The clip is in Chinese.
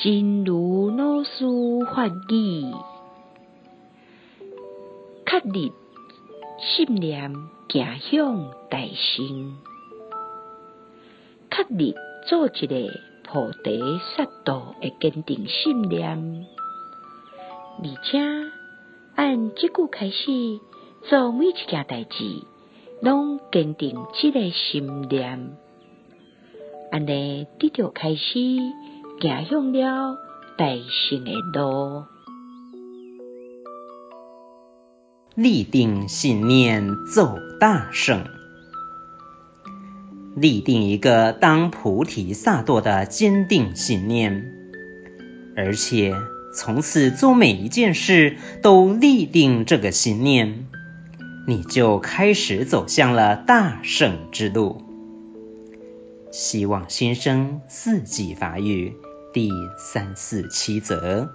真如老师法语，确立信念，行向大乘，确立做一个菩提萨埵的坚定信念，而且按即句开始做每一件代志，拢坚定这个信念，安尼你就开始行向了大乘的路。立定信念，走大圣。立定一个当菩提萨埵的坚定信念，而且从此做每一件事都立定这个信念，你就开始走向了大圣之路。希望新生四季发育第三四七则。